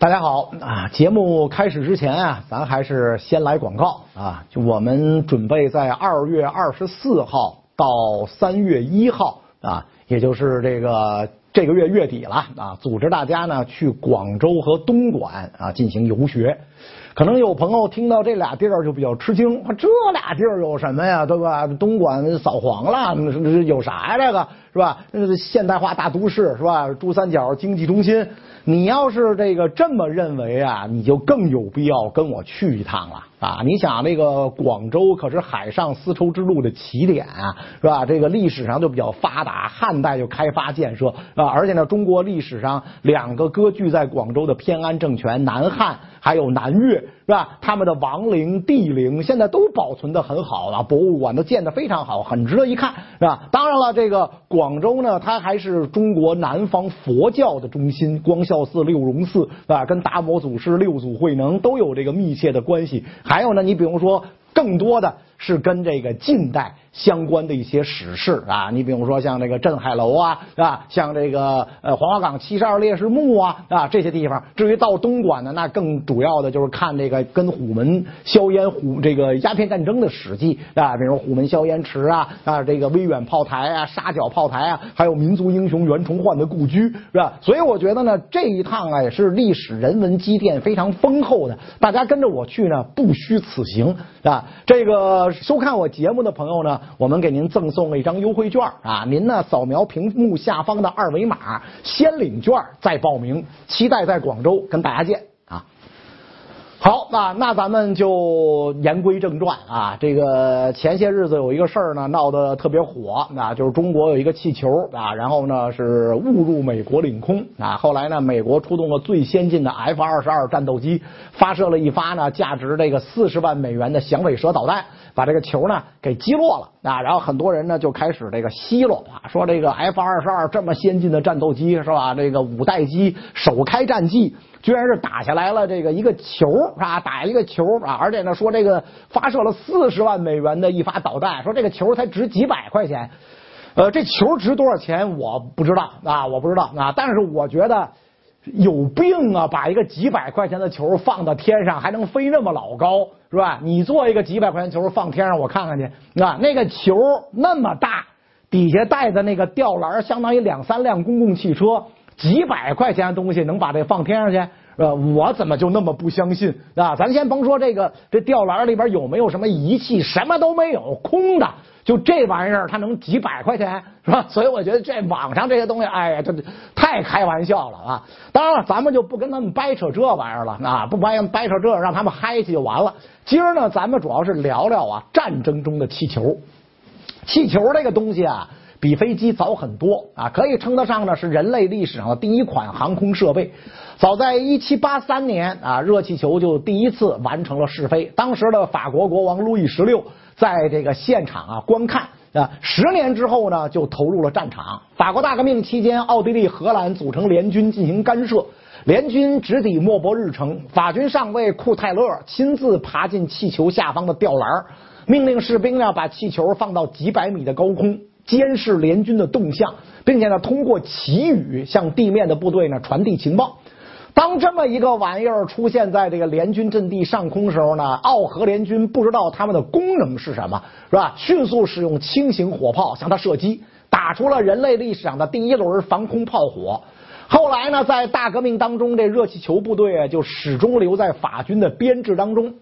大家好啊！节目开始之前啊，咱还是先来广告啊。就我们准备在二月二十四号到三月一号啊，也就是这个这个月月底了啊，组织大家呢去广州和东莞啊进行游学。可能有朋友听到这俩地儿就比较吃惊，这俩地儿有什么呀？对吧？东莞扫黄了，有啥呀？这个是吧？现代化大都市是吧？珠三角经济中心。你要是这个这么认为啊，你就更有必要跟我去一趟了啊！你想那个广州可是海上丝绸之路的起点啊，是吧？这个历史上就比较发达，汉代就开发建设啊，而且呢，中国历史上两个割据在广州的偏安政权南汉还有南越，是吧？他们的王陵、帝陵现在都保存的很好了，博物馆都建的非常好，很值得一看，是吧？当然了，这个广州呢，它还是中国南方佛教的中心，光孝。寺、六榕寺啊，跟达摩祖师、六祖慧能都有这个密切的关系。还有呢，你比如说，更多的是跟这个近代。相关的一些史事啊，你比如说像这个镇海楼啊，啊，像这个呃黄花岗七十二烈士墓啊，啊这些地方。至于到东莞呢，那更主要的就是看这个跟虎门硝烟虎这个鸦片战争的史记啊，比如虎门硝烟池啊，啊这个威远炮台啊，沙角炮台啊，还有民族英雄袁崇焕的故居是吧？所以我觉得呢，这一趟啊也是历史人文积淀非常丰厚的。大家跟着我去呢，不虚此行啊。这个收看我节目的朋友呢。我们给您赠送了一张优惠券啊！您呢扫描屏幕下方的二维码，先领券再报名。期待在广州跟大家见！那那咱们就言归正传啊。这个前些日子有一个事儿呢，闹得特别火啊，就是中国有一个气球啊，然后呢是误入美国领空啊。后来呢，美国出动了最先进的 F 二十二战斗机，发射了一发呢价值这个四十万美元的响尾蛇导弹。把这个球呢给击落了啊，然后很多人呢就开始这个奚落啊，说这个 F 二十二这么先进的战斗机是吧？这个五代机首开战绩，居然是打下来了这个一个球是吧？打一个球啊，而且呢说这个发射了四十万美元的一发导弹，说这个球才值几百块钱，呃，这球值多少钱我不知道啊，我不知道啊，但是我觉得。有病啊！把一个几百块钱的球放到天上，还能飞那么老高，是吧？你做一个几百块钱球放天上，我看看去。啊，那个球那么大，底下带的那个吊篮相当于两三辆公共汽车，几百块钱的东西能把这放天上去？呃，我怎么就那么不相信啊？咱先甭说这个，这吊篮里边有没有什么仪器？什么都没有，空的。就这玩意儿，它能几百块钱是吧？所以我觉得这网上这些东西，哎呀，这太开玩笑了啊！当然了，咱们就不跟他们掰扯这玩意儿了啊，不掰掰扯这，让他们嗨去就完了。今儿呢，咱们主要是聊聊啊，战争中的气球。气球这个东西啊，比飞机早很多啊，可以称得上呢是人类历史上的第一款航空设备。早在一七八三年啊，热气球就第一次完成了试飞。当时的法国国王路易十六。在这个现场啊观看啊，十年之后呢，就投入了战场。法国大革命期间，奥地利、荷兰组成联军进行干涉，联军直抵莫泊日城。法军上尉库泰勒亲自爬进气球下方的吊篮，命令士兵呢把气球放到几百米的高空，监视联军的动向，并且呢通过旗语向地面的部队呢传递情报。当这么一个玩意儿出现在这个联军阵地上空时候呢，奥荷联军不知道他们的功能是什么，是吧？迅速使用轻型火炮向它射击，打出了人类历史上的第一轮防空炮火。后来呢，在大革命当中，这热气球部队啊就始终留在法军的编制当中。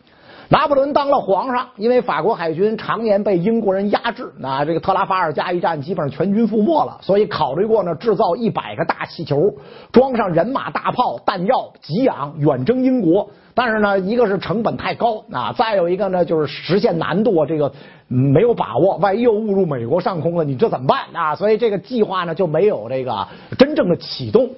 拿破仑当了皇上，因为法国海军常年被英国人压制，那这个特拉法尔加一战基本上全军覆没了，所以考虑过呢，制造一百个大气球，装上人马大炮、弹药、给养，远征英国。但是呢，一个是成本太高啊，再有一个呢就是实现难度啊，这个没有把握，万一又误入美国上空了，你这怎么办啊？所以这个计划呢就没有这个真正的启动。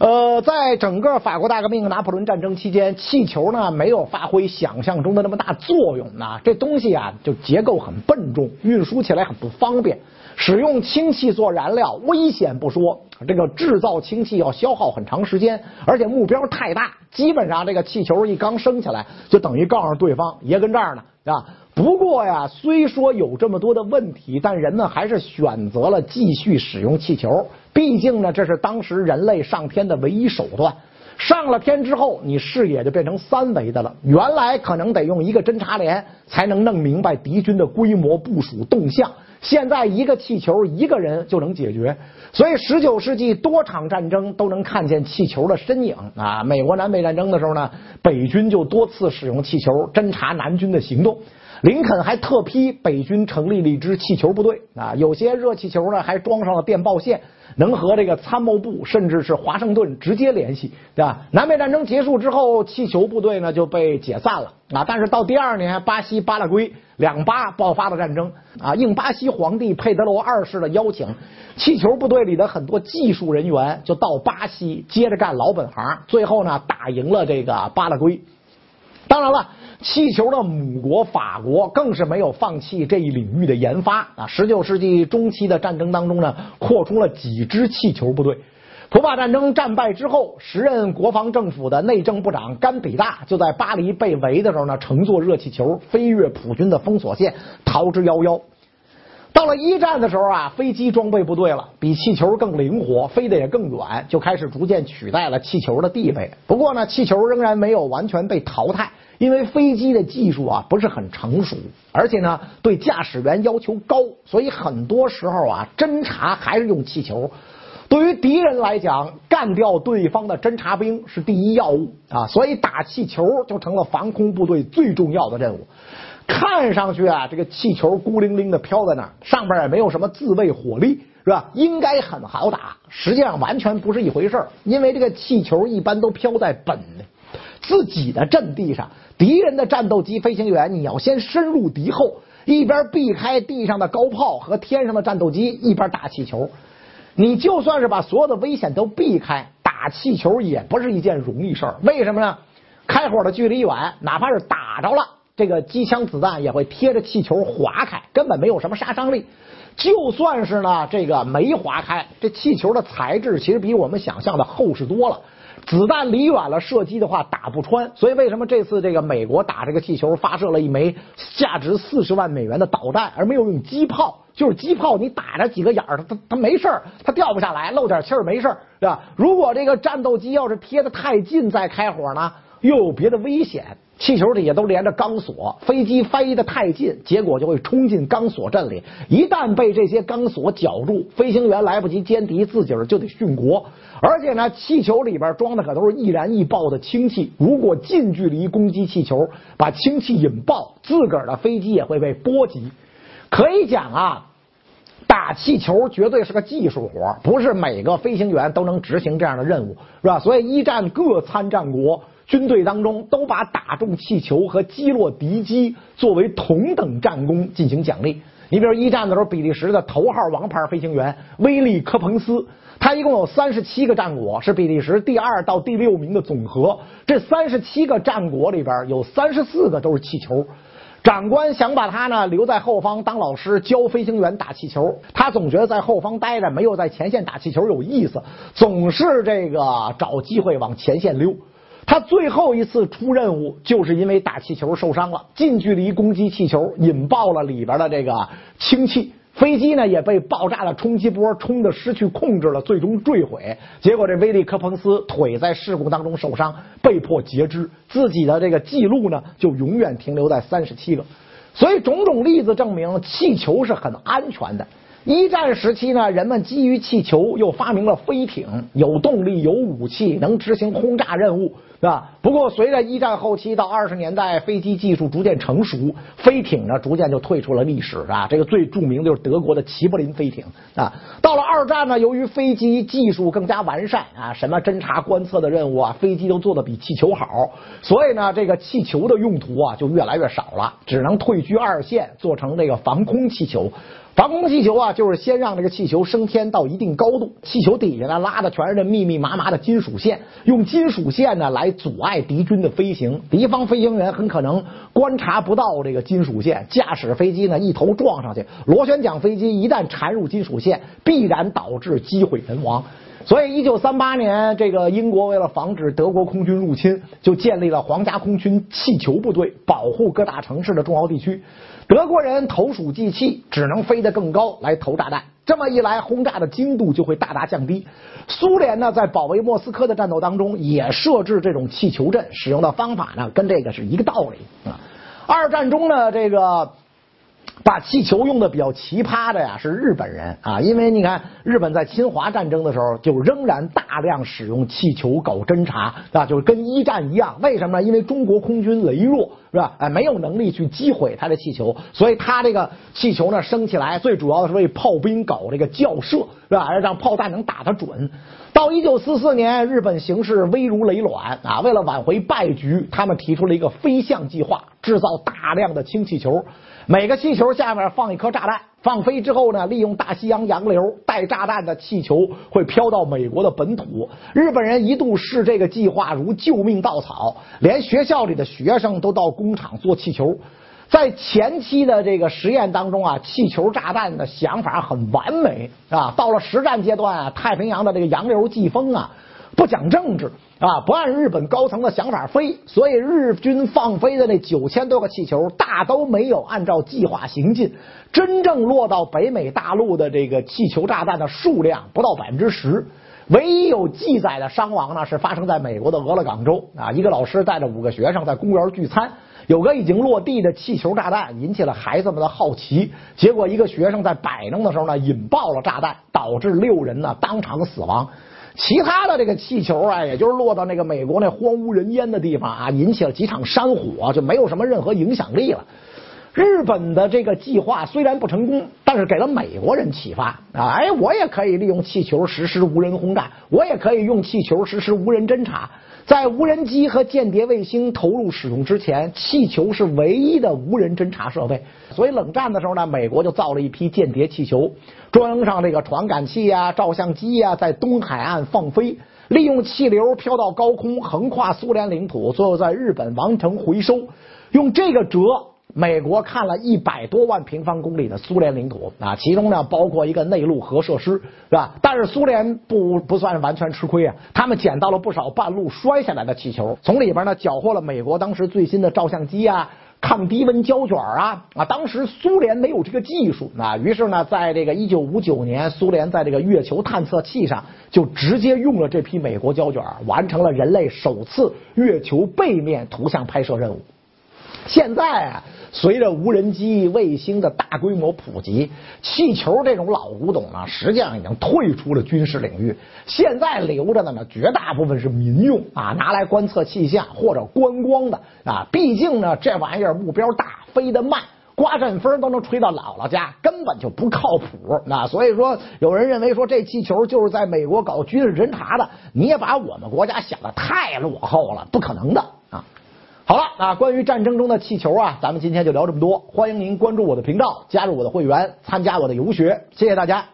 呃，在整个法国大革命、拿破仑战争期间，气球呢没有发挥想象中的那么大作用呢。这东西啊，就结构很笨重，运输起来很不方便。使用氢气做燃料，危险不说，这个制造氢气要消耗很长时间，而且目标太大，基本上这个气球一刚升起来，就等于告诉对方爷跟这儿呢，啊。不过呀，虽说有这么多的问题，但人呢还是选择了继续使用气球。毕竟呢，这是当时人类上天的唯一手段。上了天之后，你视野就变成三维的了。原来可能得用一个侦察连才能弄明白敌军的规模、部署、动向，现在一个气球一个人就能解决。所以，十九世纪多场战争都能看见气球的身影啊。美国南北战争的时候呢，北军就多次使用气球侦察南军的行动。林肯还特批北军成立了一支气球部队啊，有些热气球呢还装上了电报线。能和这个参谋部甚至是华盛顿直接联系，对吧？南北战争结束之后，气球部队呢就被解散了啊。但是到第二年，巴西巴拉圭两巴爆发了战争啊，应巴西皇帝佩德罗二世的邀请，气球部队里的很多技术人员就到巴西接着干老本行，最后呢打赢了这个巴拉圭。当然了。气球的母国法国更是没有放弃这一领域的研发啊！十九世纪中期的战争当中呢，扩充了几支气球部队。普法战争战败之后，时任国防政府的内政部长甘比大就在巴黎被围的时候呢，乘坐热气球飞越普军的封锁线，逃之夭夭。到了一战的时候啊，飞机装备部队了，比气球更灵活，飞得也更远，就开始逐渐取代了气球的地位。不过呢，气球仍然没有完全被淘汰。因为飞机的技术啊不是很成熟，而且呢对驾驶员要求高，所以很多时候啊侦察还是用气球。对于敌人来讲，干掉对方的侦察兵是第一要务啊，所以打气球就成了防空部队最重要的任务。看上去啊这个气球孤零零的飘在那儿，上边也没有什么自卫火力，是吧？应该很好打，实际上完全不是一回事因为这个气球一般都飘在本自己的阵地上。敌人的战斗机飞行员，你要先深入敌后，一边避开地上的高炮和天上的战斗机，一边打气球。你就算是把所有的危险都避开，打气球也不是一件容易事儿。为什么呢？开火的距离远，哪怕是打着了，这个机枪子弹也会贴着气球划开，根本没有什么杀伤力。就算是呢，这个没划开，这气球的材质其实比我们想象的厚实多了。子弹离远了射击的话打不穿，所以为什么这次这个美国打这个气球发射了一枚价值四十万美元的导弹，而没有用机炮？就是机炮你打着几个眼儿，它它没事儿，它掉不下来，漏点气儿没事儿，对吧？如果这个战斗机要是贴的太近再开火呢，又有别的危险。气球底下都连着钢索，飞机飞得太近，结果就会冲进钢索阵里。一旦被这些钢索绞住，飞行员来不及歼敌，自己儿就得殉国。而且呢，气球里边装的可都是易燃易爆的氢气，如果近距离攻击气球，把氢气引爆，自个儿的飞机也会被波及。可以讲啊，打气球绝对是个技术活，不是每个飞行员都能执行这样的任务，是吧？所以一战各参战国。军队当中都把打中气球和击落敌机作为同等战功进行奖励。你比如一战的时候，比利时的头号王牌飞行员威利科彭斯，他一共有三十七个战果，是比利时第二到第六名的总和。这三十七个战果里边有三十四个都是气球。长官想把他呢留在后方当老师教飞行员打气球，他总觉得在后方待着没有在前线打气球有意思，总是这个找机会往前线溜。他最后一次出任务，就是因为打气球受伤了，近距离攻击气球，引爆了里边的这个氢气，飞机呢也被爆炸的冲击波冲得失去控制了，最终坠毁。结果这威利科彭斯腿在事故当中受伤，被迫截肢，自己的这个记录呢就永远停留在三十七个。所以种种例子证明，气球是很安全的。一战时期呢，人们基于气球又发明了飞艇，有动力、有武器，能执行轰炸任务，是吧？不过随着一战后期到二十年代，飞机技术逐渐成熟，飞艇呢逐渐就退出了历史啊。这个最著名的就是德国的齐柏林飞艇啊。到了二战呢，由于飞机技术更加完善啊，什么侦察观测的任务啊，飞机都做的比气球好，所以呢，这个气球的用途啊就越来越少了，只能退居二线，做成这个防空气球。防空气球啊，就是先让这个气球升天到一定高度，气球底下呢拉的全是这密密麻麻的金属线，用金属线呢来阻碍敌军的飞行，敌方飞行员很可能观察不到这个金属线，驾驶飞机呢一头撞上去，螺旋桨飞机一旦缠入金属线，必然导致机毁人亡。所以，一九三八年，这个英国为了防止德国空军入侵，就建立了皇家空军气球部队，保护各大城市的重要地区。德国人投鼠忌器，只能飞得更高来投炸弹。这么一来，轰炸的精度就会大大降低。苏联呢，在保卫莫斯科的战斗当中，也设置这种气球阵，使用的方法呢，跟这个是一个道理啊。二战中呢，这个。把气球用的比较奇葩的呀，是日本人啊，因为你看日本在侵华战争的时候，就仍然大量使用气球搞侦察啊，就是跟一战一样。为什么呢？因为中国空军羸弱，是吧？哎，没有能力去击毁他的气球，所以他这个气球呢升起来，最主要的是为炮兵搞这个校射，是吧？让炮弹能打得准。到一九四四年，日本形势危如累卵啊，为了挽回败局，他们提出了一个飞象计划，制造大量的氢气球。每个气球下面放一颗炸弹，放飞之后呢，利用大西洋洋流带炸弹的气球会飘到美国的本土。日本人一度视这个计划如救命稻草，连学校里的学生都到工厂做气球。在前期的这个实验当中啊，气球炸弹的想法很完美啊。到了实战阶段啊，太平洋的这个洋流季风啊，不讲政治。啊，不按日本高层的想法飞，所以日军放飞的那九千多个气球大都没有按照计划行进。真正落到北美大陆的这个气球炸弹的数量不到百分之十。唯一有记载的伤亡呢，是发生在美国的俄勒冈州啊，一个老师带着五个学生在公园聚餐，有个已经落地的气球炸弹引起了孩子们的好奇，结果一个学生在摆弄的时候呢，引爆了炸弹，导致六人呢当场死亡。其他的这个气球啊，也就是落到那个美国那荒无人烟的地方啊，引起了几场山火，就没有什么任何影响力了。日本的这个计划虽然不成功，但是给了美国人启发啊！哎，我也可以利用气球实施无人轰炸，我也可以用气球实施无人侦察。在无人机和间谍卫星投入使用之前，气球是唯一的无人侦察设备。所以冷战的时候呢，美国就造了一批间谍气球，装上这个传感器啊、照相机啊，在东海岸放飞，利用气流飘到高空，横跨苏联领土，最后在日本完成回收。用这个辙。美国看了一百多万平方公里的苏联领土啊，其中呢包括一个内陆核设施，是吧？但是苏联不不算完全吃亏啊，他们捡到了不少半路摔下来的气球，从里边呢缴获了美国当时最新的照相机啊、抗低温胶卷啊啊。当时苏联没有这个技术啊，于是呢，在这个一九五九年，苏联在这个月球探测器上就直接用了这批美国胶卷，完成了人类首次月球背面图像拍摄任务。现在啊。随着无人机、卫星的大规模普及，气球这种老古董呢，实际上已经退出了军事领域。现在留着的呢，绝大部分是民用啊，拿来观测气象或者观光的啊。毕竟呢，这玩意儿目标大，飞得慢，刮阵风都能吹到姥姥家，根本就不靠谱。那所以说，有人认为说这气球就是在美国搞军事侦察的，你也把我们国家想的太落后了，不可能的啊。好了，那关于战争中的气球啊，咱们今天就聊这么多。欢迎您关注我的频道，加入我的会员，参加我的游学。谢谢大家。